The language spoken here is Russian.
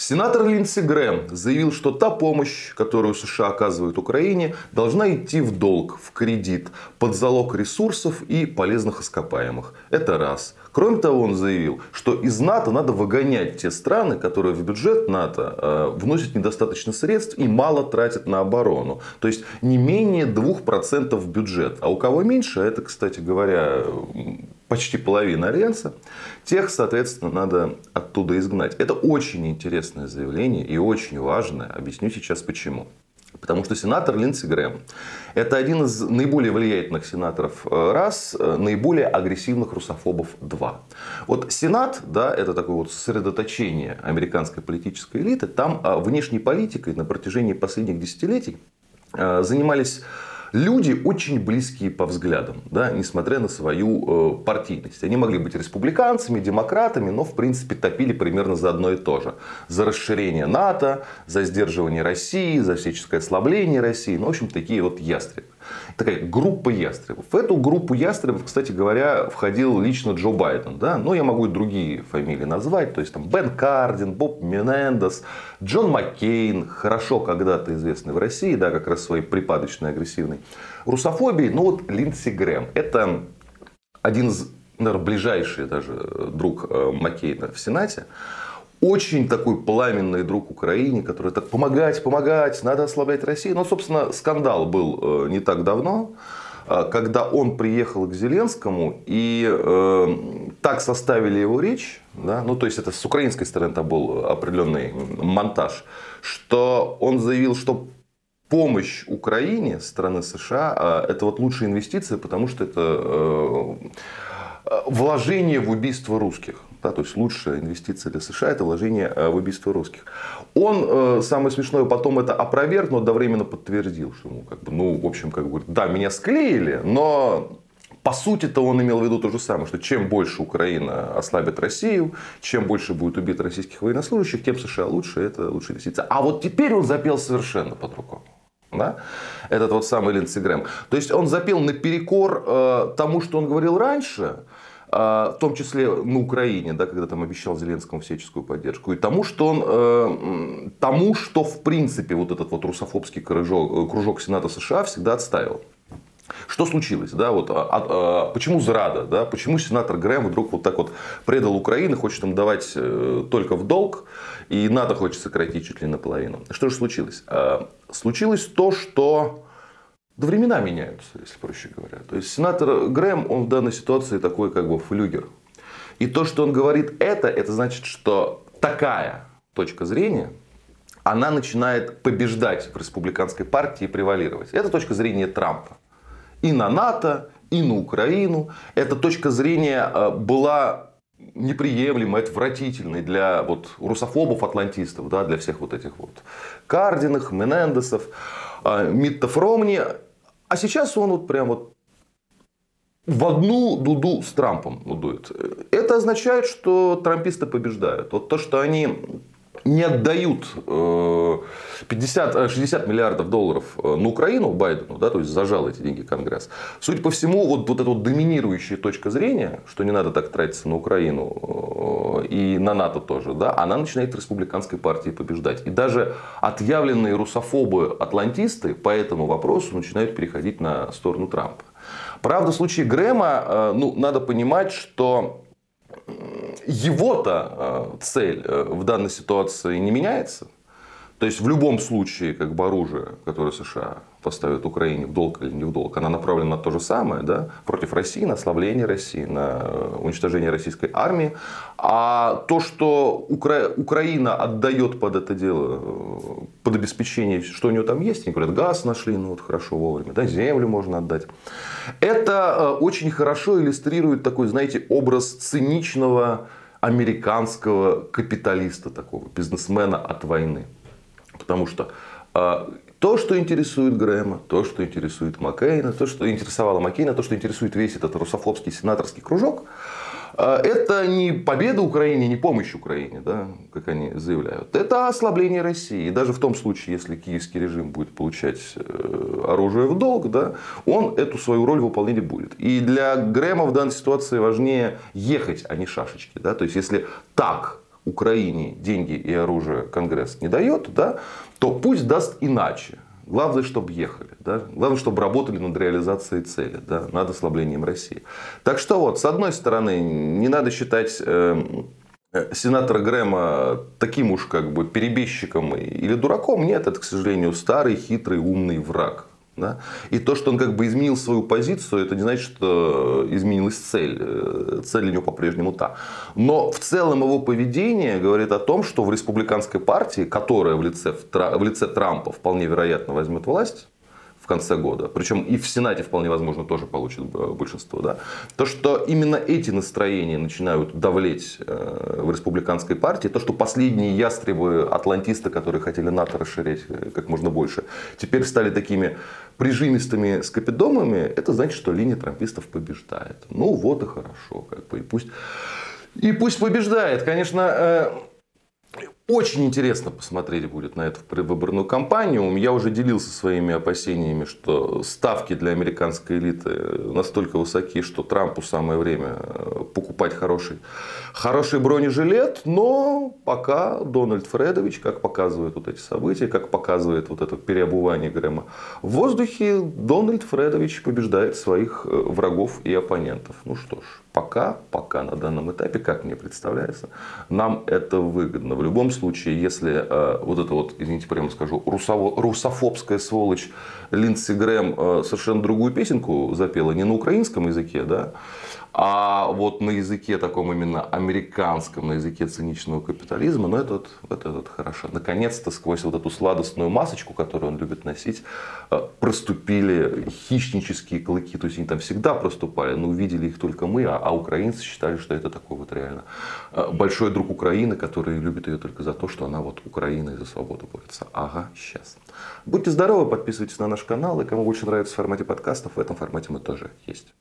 Сенатор Линдси Грэм заявил, что та помощь, которую США оказывают Украине, должна идти в долг, в кредит, под залог ресурсов и полезных ископаемых. Это раз. Кроме того, он заявил, что из НАТО надо выгонять те страны, которые в бюджет НАТО э, вносят недостаточно средств и мало тратят на оборону. То есть не менее 2% в бюджет. А у кого меньше, это, кстати говоря, почти половина альянса, тех, соответственно, надо оттуда изгнать. Это очень интересное заявление и очень важное. Объясню сейчас почему. Потому что сенатор Линдси Грэм – это один из наиболее влиятельных сенаторов э, раз, э, наиболее агрессивных русофобов два. Вот Сенат, да, это такое вот сосредоточение американской политической элиты, там э, внешней политикой на протяжении последних десятилетий занимались люди очень близкие по взглядам, да, несмотря на свою э, партийность. Они могли быть республиканцами, демократами, но в принципе топили примерно за одно и то же. За расширение НАТО, за сдерживание России, за всяческое ослабление России. Ну, в общем, такие вот ястребы такая группа ястребов. В эту группу ястребов, кстати говоря, входил лично Джо Байден. Да? Но я могу и другие фамилии назвать. То есть там Бен Кардин, Боб Менендес, Джон Маккейн. Хорошо когда-то известный в России, да, как раз своей припадочной агрессивной русофобией. Ну вот Линдси Грэм. Это один из, наверное, ближайший даже друг э, Маккейна в Сенате очень такой пламенный друг Украине, который так помогать, помогать, надо ослаблять Россию. Но, собственно, скандал был э, не так давно, э, когда он приехал к Зеленскому и э, так составили его речь, да, ну то есть это с украинской стороны там был определенный монтаж, что он заявил, что помощь Украине страны США это вот лучшая инвестиция, потому что это вложение в убийство русских. Да, то есть лучшая инвестиция для США это вложение э, в убийство русских. Он, э, самое смешное, потом это опроверг, но одновременно подтвердил, что ему как бы, ну, в общем, как бы, да, меня склеили, но по сути-то он имел в виду то же самое, что чем больше Украина ослабит Россию, чем больше будет убито российских военнослужащих, тем США лучше, это лучшая инвестиция. А вот теперь он запел совершенно по-другому. Да? Этот вот самый Линдси Грэм. То есть он запел наперекор э, тому, что он говорил раньше, в том числе на Украине, да, когда там обещал Зеленскому всяческую поддержку, и тому, что он, э, тому, что в принципе вот этот вот русофобский кружок, э, кружок Сената США всегда отстаивал. Что случилось? Да, вот, а, а, почему зрада? Да, почему сенатор Грэм вдруг вот так вот предал Украину, хочет им давать э, только в долг, и НАТО хочет сократить чуть ли наполовину? Что же случилось? А, случилось то, что да времена меняются, если проще говоря. То есть сенатор Грэм, он в данной ситуации такой как бы флюгер. И то, что он говорит это, это значит, что такая точка зрения, она начинает побеждать в республиканской партии и превалировать. Это точка зрения Трампа. И на НАТО, и на Украину. Эта точка зрения э, была неприемлемой, отвратительной для вот, русофобов, атлантистов, да, для всех вот этих вот Кардинах, Менендесов, э, Миттов Ромни. А сейчас он вот прям вот в одну дуду с Трампом дует. Это означает, что трамписты побеждают. Вот то, что они не отдают 50, 60 э, миллиардов долларов э, на Украину Байдену, да, то есть зажал эти деньги Конгресс. Судя по всему, вот, вот эта вот доминирующая точка зрения, что не надо так тратиться на Украину э, и на НАТО тоже, да, она начинает республиканской партии побеждать. И даже отъявленные русофобы-атлантисты по этому вопросу начинают переходить на сторону Трампа. Правда, в случае Грэма, ну, надо понимать, что его-то э, цель э, в данной ситуации не меняется. То есть в любом случае, как бы оружие, которое США поставят Украине в долг или не в долг, она направлена на то же самое, да, против России, на ослабление России, на э, уничтожение российской армии. А то, что Укра... Украина отдает под это дело, под обеспечение, что у нее там есть, они говорят, газ нашли, ну вот хорошо вовремя, да, землю можно отдать. Это очень хорошо иллюстрирует такой, знаете, образ циничного американского капиталиста, такого бизнесмена от войны. Потому что э, то, что интересует Грэма, то, что интересует Маккейна, то, что интересовало Маккейна, то, что интересует весь этот русофобский сенаторский кружок, а, это не победа Украине, не помощь Украине, да, как они заявляют. Это ослабление России. И даже в том случае, если киевский режим будет получать э, оружие в долг, да, он эту свою роль выполнять будет. И для Грэма в данной ситуации важнее ехать, а не шашечки. Да? То есть, если так Украине деньги и оружие Конгресс не дает, да, то пусть даст иначе. Главное, чтобы ехали. Да? Главное, чтобы работали над реализацией цели, да? над ослаблением России. Так что вот, с одной стороны, не надо считать э, э сенатора Грэма таким уж как бы перебежчиком или дураком. Нет, это, к сожалению, старый, хитрый, умный враг. Да? И то, что он как бы изменил свою позицию, это не значит, что изменилась цель. Э, цель у него по-прежнему та. Но в целом его поведение говорит о том, что в республиканской партии, которая в лице, в лице Трампа вполне вероятно возьмет власть, конце года, причем и в Сенате вполне возможно тоже получит э, большинство, да, то, что именно эти настроения начинают давлеть э, в республиканской партии, то, что последние ястребы атлантисты, которые хотели НАТО расширять э, как можно больше, теперь стали такими прижимистыми скопидомами, это значит, что линия трампистов побеждает. Ну вот и хорошо, как бы, и пусть, и пусть побеждает. Конечно, очень интересно посмотреть будет на эту предвыборную кампанию. Я уже делился своими опасениями, что ставки для американской элиты настолько высоки, что Трампу самое время э, покупать хороший, хороший бронежилет. Но пока Дональд Фредович, как показывают вот эти события, как показывает вот это переобувание Грэма в воздухе, Дональд Фредович побеждает своих э, врагов и оппонентов. Ну что ж, пока, пока на данном этапе, как мне представляется, нам это выгодно. В любом случае если э, вот это вот, извините, прямо скажу, русово, русофобская сволочь Линдси Грэм э, совершенно другую песенку запела, не на украинском языке, да, а вот на языке таком именно американском, на языке циничного капитализма, ну это, вот, это вот хорошо. Наконец-то сквозь вот эту сладостную масочку, которую он любит носить, э, проступили хищнические клыки. То есть они там всегда проступали, но увидели их только мы, а, а украинцы считали, что это такой вот реально э, большой друг Украины, который любит ее только за то, что она вот Украина и за свободу борется. Ага, сейчас. Будьте здоровы, подписывайтесь на наш канал, и кому больше нравится в формате подкастов, в этом формате мы тоже есть.